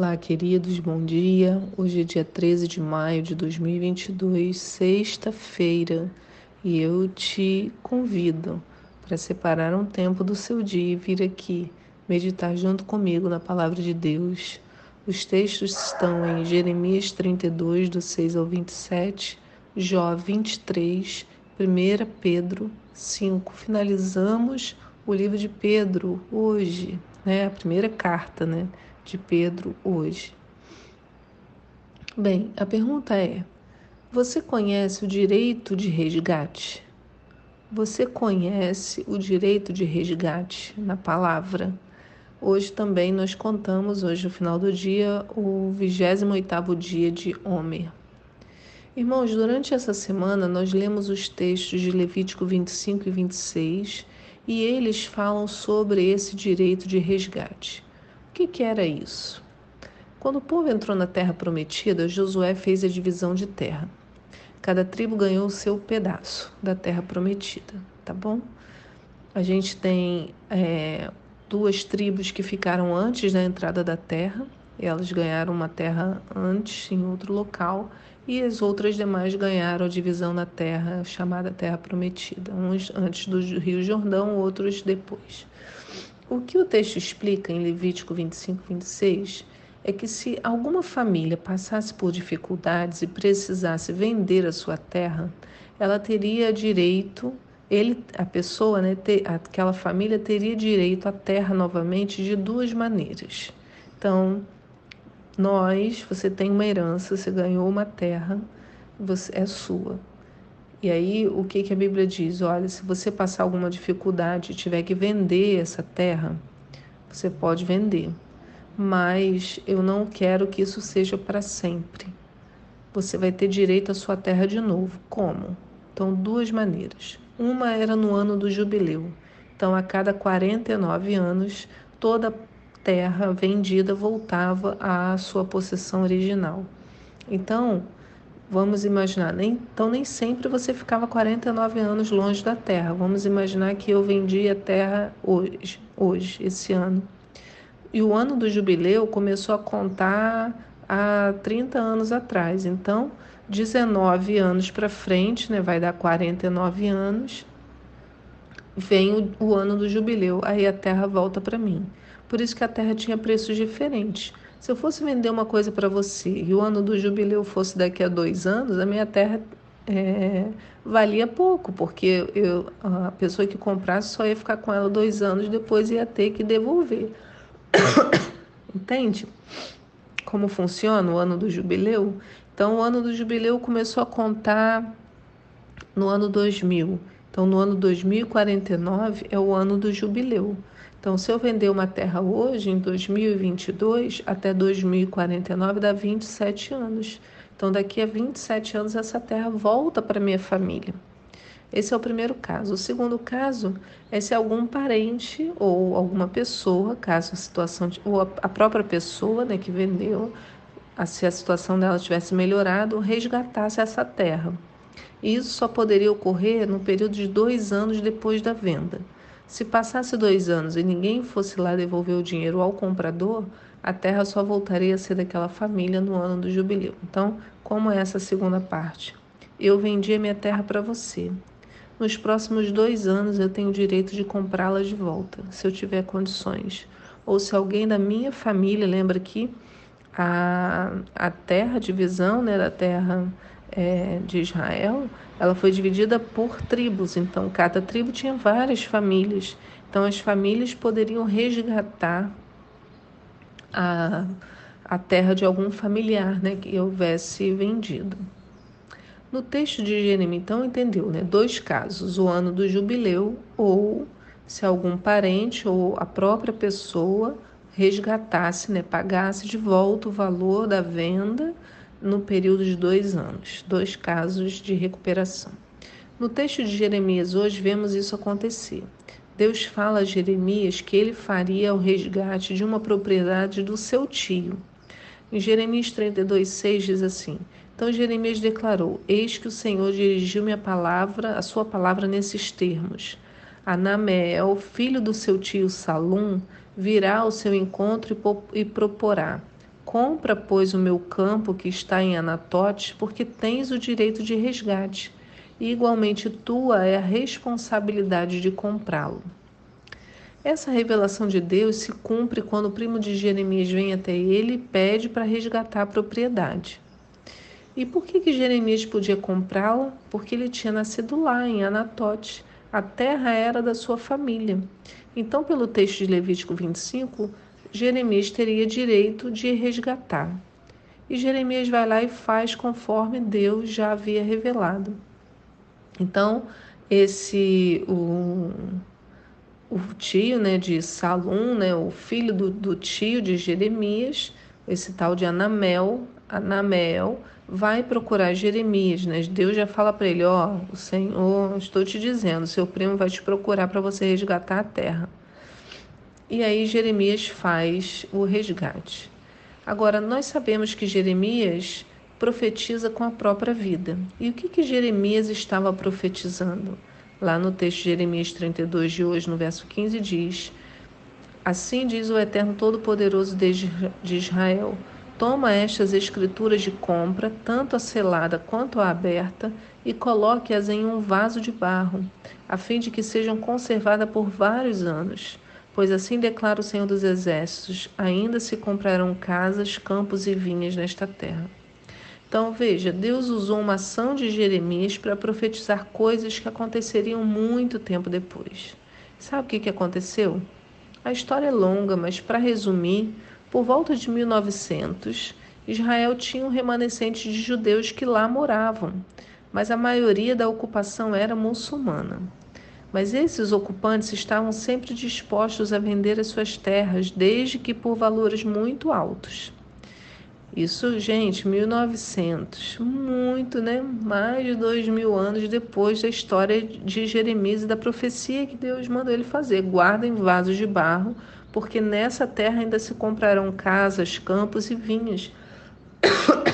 Olá, queridos, bom dia. Hoje é dia 13 de maio de 2022, sexta-feira, e eu te convido para separar um tempo do seu dia e vir aqui meditar junto comigo na palavra de Deus. Os textos estão em Jeremias 32, do 6 ao 27, Jó 23, 1 Pedro 5. Finalizamos o livro de Pedro hoje, né? A primeira carta, né? De Pedro hoje. Bem, a pergunta é: você conhece o direito de resgate? Você conhece o direito de resgate na palavra? Hoje também nós contamos, hoje no final do dia, o 28º dia de Homer. Irmãos, durante essa semana nós lemos os textos de Levítico 25 e 26 e eles falam sobre esse direito de resgate. Que, que era isso? Quando o povo entrou na terra prometida, Josué fez a divisão de terra. Cada tribo ganhou o seu pedaço da terra prometida, tá bom? A gente tem é, duas tribos que ficaram antes da entrada da terra, elas ganharam uma terra antes em outro local, e as outras demais ganharam a divisão na terra chamada Terra Prometida, uns antes do Rio Jordão, outros depois. O que o texto explica em Levítico 25, 26 é que se alguma família passasse por dificuldades e precisasse vender a sua terra, ela teria direito, ele, a pessoa, né, ter, aquela família teria direito à terra novamente de duas maneiras. Então, nós, você tem uma herança, você ganhou uma terra, você é sua. E aí, o que, que a Bíblia diz? Olha, se você passar alguma dificuldade e tiver que vender essa terra, você pode vender. Mas eu não quero que isso seja para sempre. Você vai ter direito à sua terra de novo. Como? Então, duas maneiras. Uma era no ano do jubileu. Então, a cada 49 anos, toda terra vendida voltava à sua possessão original. Então, Vamos imaginar, nem, então nem sempre você ficava 49 anos longe da terra. Vamos imaginar que eu vendi a terra hoje, hoje, esse ano. E o ano do jubileu começou a contar há 30 anos atrás. Então, 19 anos para frente, né, vai dar 49 anos, vem o, o ano do jubileu. Aí a terra volta para mim. Por isso que a terra tinha preços diferentes. Se eu fosse vender uma coisa para você e o ano do jubileu fosse daqui a dois anos, a minha terra é, valia pouco, porque eu, a pessoa que comprasse só ia ficar com ela dois anos, depois ia ter que devolver. Entende como funciona o ano do jubileu? Então, o ano do jubileu começou a contar no ano 2000. Então, no ano 2049 é o ano do jubileu. Então, se eu vender uma terra hoje, em 2022, até 2049, dá 27 anos. Então, daqui a 27 anos, essa terra volta para minha família. Esse é o primeiro caso. O segundo caso é se algum parente ou alguma pessoa, caso a situação, ou a própria pessoa né, que vendeu, se a situação dela tivesse melhorado, resgatasse essa terra. Isso só poderia ocorrer no período de dois anos depois da venda. Se passasse dois anos e ninguém fosse lá devolver o dinheiro ao comprador, a terra só voltaria a ser daquela família no ano do jubileu. Então, como é essa segunda parte? Eu vendi a minha terra para você. Nos próximos dois anos eu tenho o direito de comprá-la de volta, se eu tiver condições. Ou se alguém da minha família, lembra que a, a terra, divisão né, da terra é, de Israel, ela foi dividida por tribos. Então, cada tribo tinha várias famílias. Então, as famílias poderiam resgatar a, a terra de algum familiar né, que houvesse vendido. No texto de Jeremias, então, entendeu, né? Dois casos: o ano do jubileu ou se algum parente ou a própria pessoa resgatasse, né, pagasse de volta o valor da venda no período de dois anos, dois casos de recuperação. No texto de Jeremias hoje vemos isso acontecer. Deus fala a Jeremias que ele faria o resgate de uma propriedade do seu tio. Em Jeremias 32,6 diz assim: Então Jeremias declarou: Eis que o Senhor dirigiu minha palavra, a sua palavra nesses termos. Anameel, filho do seu tio Salum, virá ao seu encontro e proporá Compra, pois, o meu campo que está em Anatote, porque tens o direito de resgate, e igualmente tua é a responsabilidade de comprá-lo. Essa revelação de Deus se cumpre quando o primo de Jeremias vem até ele e pede para resgatar a propriedade. E por que, que Jeremias podia comprá-la? Porque ele tinha nascido lá, em Anatote. A terra era da sua família. Então, pelo texto de Levítico 25, Jeremias teria direito de resgatar. E Jeremias vai lá e faz conforme Deus já havia revelado. Então, esse o, o tio né, de Salum, né, o filho do, do tio de Jeremias, esse tal de Anamel, Anamel, vai procurar Jeremias, né? Deus já fala para ele, ó, oh, o Senhor, estou te dizendo, seu primo vai te procurar para você resgatar a terra. E aí Jeremias faz o resgate. Agora, nós sabemos que Jeremias profetiza com a própria vida. E o que, que Jeremias estava profetizando? Lá no texto de Jeremias 32 de hoje, no verso 15, diz: Assim diz o Eterno Todo-Poderoso de Israel: Toma estas escrituras de compra, tanto a selada quanto a aberta, e coloque-as em um vaso de barro, a fim de que sejam conservadas por vários anos. Pois assim declara o Senhor dos Exércitos: ainda se comprarão casas, campos e vinhas nesta terra. Então veja, Deus usou uma ação de Jeremias para profetizar coisas que aconteceriam muito tempo depois. Sabe o que, que aconteceu? A história é longa, mas para resumir, por volta de 1900, Israel tinha um remanescente de judeus que lá moravam, mas a maioria da ocupação era muçulmana. Mas esses ocupantes estavam sempre dispostos a vender as suas terras, desde que por valores muito altos. Isso, gente, 1900, muito, né? Mais de dois mil anos depois da história de Jeremias e da profecia que Deus mandou ele fazer. Guardem vasos de barro, porque nessa terra ainda se comprarão casas, campos e vinhas.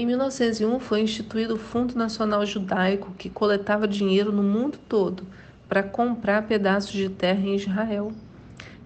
Em 1901 foi instituído o Fundo Nacional Judaico, que coletava dinheiro no mundo todo para comprar pedaços de terra em Israel.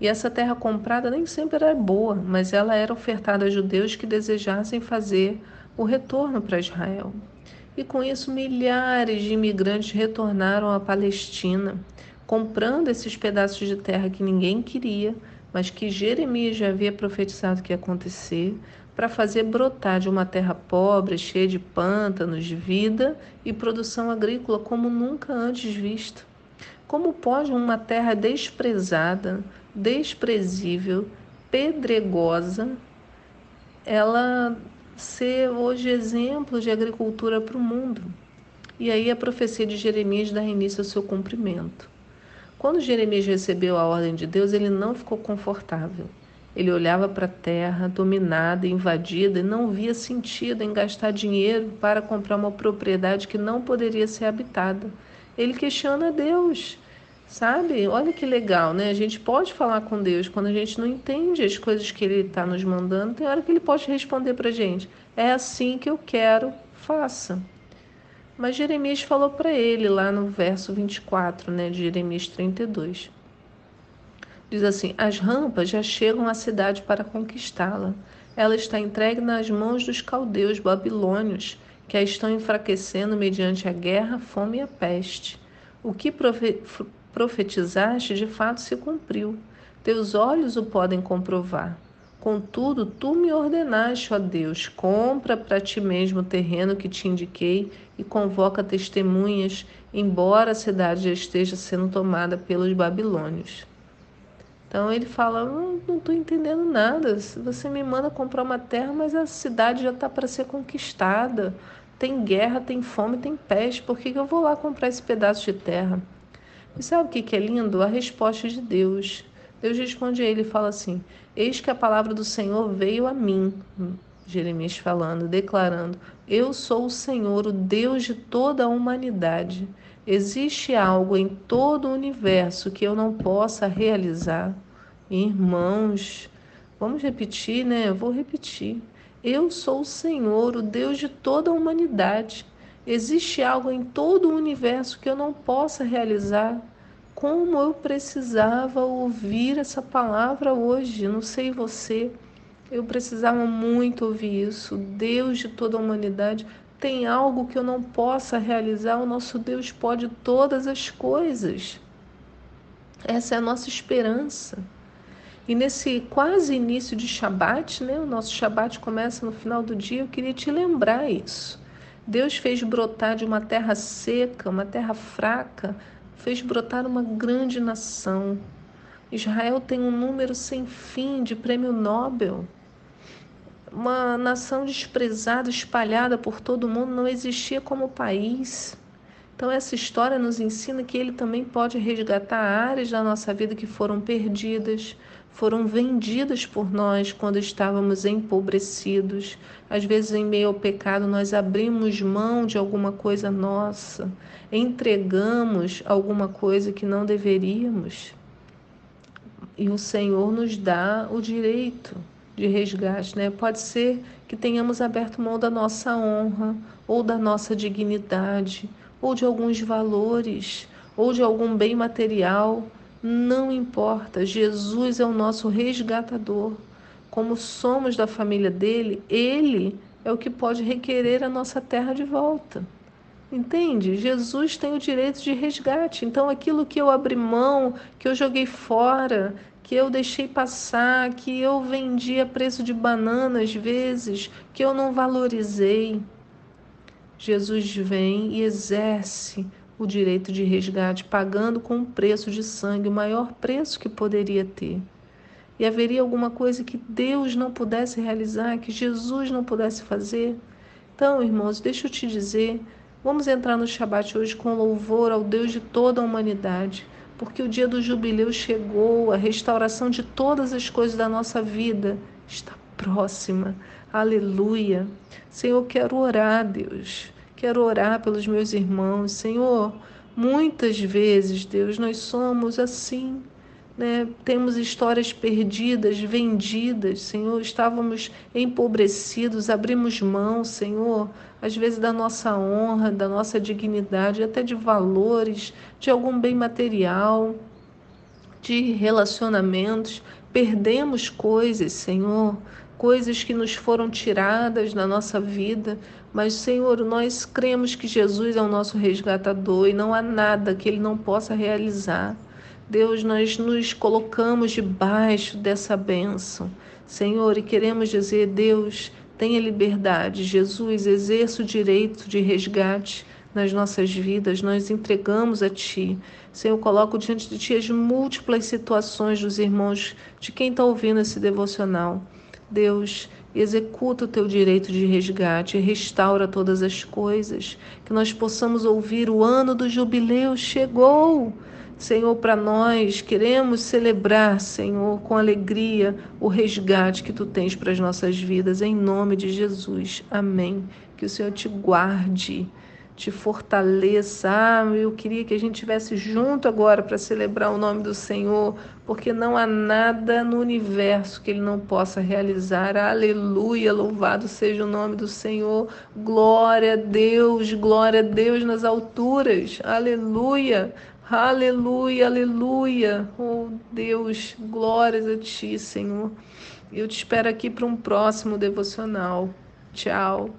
E essa terra comprada nem sempre era boa, mas ela era ofertada a judeus que desejassem fazer o retorno para Israel. E com isso, milhares de imigrantes retornaram à Palestina, comprando esses pedaços de terra que ninguém queria, mas que Jeremias já havia profetizado que ia acontecer, para fazer brotar de uma terra pobre, cheia de pântanos, vida e produção agrícola como nunca antes vista. Como pode uma terra desprezada, desprezível, pedregosa, ela ser hoje exemplo de agricultura para o mundo? E aí a profecia de Jeremias dá início ao seu cumprimento. Quando Jeremias recebeu a ordem de Deus, ele não ficou confortável. Ele olhava para a terra, dominada, invadida, e não via sentido em gastar dinheiro para comprar uma propriedade que não poderia ser habitada. Ele questiona Deus, sabe? Olha que legal, né? A gente pode falar com Deus quando a gente não entende as coisas que Ele está nos mandando. Tem hora que Ele pode responder para a gente: é assim que eu quero, faça. Mas Jeremias falou para ele lá no verso 24, né, de Jeremias 32. Diz assim: As rampas já chegam à cidade para conquistá-la. Ela está entregue nas mãos dos caldeus babilônios, que a estão enfraquecendo mediante a guerra, fome e a peste. O que profetizaste de fato se cumpriu. Teus olhos o podem comprovar. Contudo, tu me ordenaste, ó Deus, compra para ti mesmo o terreno que te indiquei e convoca testemunhas, embora a cidade já esteja sendo tomada pelos babilônios. Então ele fala: Não estou entendendo nada. Você me manda comprar uma terra, mas a cidade já está para ser conquistada. Tem guerra, tem fome, tem peste. Por que, que eu vou lá comprar esse pedaço de terra? E sabe o que, que é lindo? A resposta de Deus. Deus responde a ele e fala assim: Eis que a palavra do Senhor veio a mim. Jeremias falando, declarando: Eu sou o Senhor, o Deus de toda a humanidade. Existe algo em todo o universo que eu não possa realizar? Irmãos, vamos repetir, né? Eu vou repetir. Eu sou o Senhor, o Deus de toda a humanidade. Existe algo em todo o universo que eu não possa realizar? Como eu precisava ouvir essa palavra hoje, não sei você. Eu precisava muito ouvir isso. Deus de toda a humanidade tem algo que eu não possa realizar. O nosso Deus pode todas as coisas. Essa é a nossa esperança. E nesse quase início de Shabat, né? O nosso Shabat começa no final do dia. Eu queria te lembrar isso. Deus fez brotar de uma terra seca, uma terra fraca, fez brotar uma grande nação. Israel tem um número sem fim de prêmio Nobel. Uma nação desprezada, espalhada por todo mundo, não existia como país. Então, essa história nos ensina que ele também pode resgatar áreas da nossa vida que foram perdidas, foram vendidas por nós quando estávamos empobrecidos. Às vezes, em meio ao pecado, nós abrimos mão de alguma coisa nossa, entregamos alguma coisa que não deveríamos. E o Senhor nos dá o direito de resgate, né? Pode ser que tenhamos aberto mão da nossa honra ou da nossa dignidade ou de alguns valores, ou de algum bem material, não importa. Jesus é o nosso resgatador. Como somos da família dele, ele é o que pode requerer a nossa terra de volta. Entende? Jesus tem o direito de resgate. Então, aquilo que eu abri mão, que eu joguei fora, que eu deixei passar, que eu vendi a preço de banana às vezes, que eu não valorizei, Jesus vem e exerce o direito de resgate, pagando com um preço de sangue, o maior preço que poderia ter. E haveria alguma coisa que Deus não pudesse realizar, que Jesus não pudesse fazer? Então, irmãos, deixa eu te dizer, vamos entrar no Shabat hoje com louvor ao Deus de toda a humanidade, porque o dia do jubileu chegou, a restauração de todas as coisas da nossa vida está próxima. Aleluia. Senhor, quero orar, Deus. Quero orar pelos meus irmãos. Senhor, muitas vezes, Deus, nós somos assim. Né? Temos histórias perdidas, vendidas, Senhor. Estávamos empobrecidos, abrimos mão, Senhor, às vezes da nossa honra, da nossa dignidade, até de valores, de algum bem material, de relacionamentos. Perdemos coisas, Senhor coisas que nos foram tiradas na nossa vida, mas, Senhor, nós cremos que Jesus é o nosso resgatador e não há nada que ele não possa realizar. Deus, nós nos colocamos debaixo dessa bênção, Senhor, e queremos dizer, Deus, tenha liberdade, Jesus, exerça o direito de resgate nas nossas vidas, nós entregamos a Ti. Senhor, coloco diante de Ti as múltiplas situações dos irmãos, de quem está ouvindo esse devocional. Deus, executa o teu direito de resgate, restaura todas as coisas, que nós possamos ouvir o ano do jubileu chegou. Senhor, para nós queremos celebrar, Senhor, com alegria o resgate que tu tens para as nossas vidas, em nome de Jesus. Amém. Que o Senhor te guarde te fortaleça. Ah, eu queria que a gente estivesse junto agora para celebrar o nome do Senhor, porque não há nada no universo que Ele não possa realizar. Aleluia, louvado seja o nome do Senhor. Glória a Deus, glória a Deus nas alturas. Aleluia. Aleluia, aleluia. Oh Deus, glórias a Ti, Senhor. Eu te espero aqui para um próximo devocional. Tchau.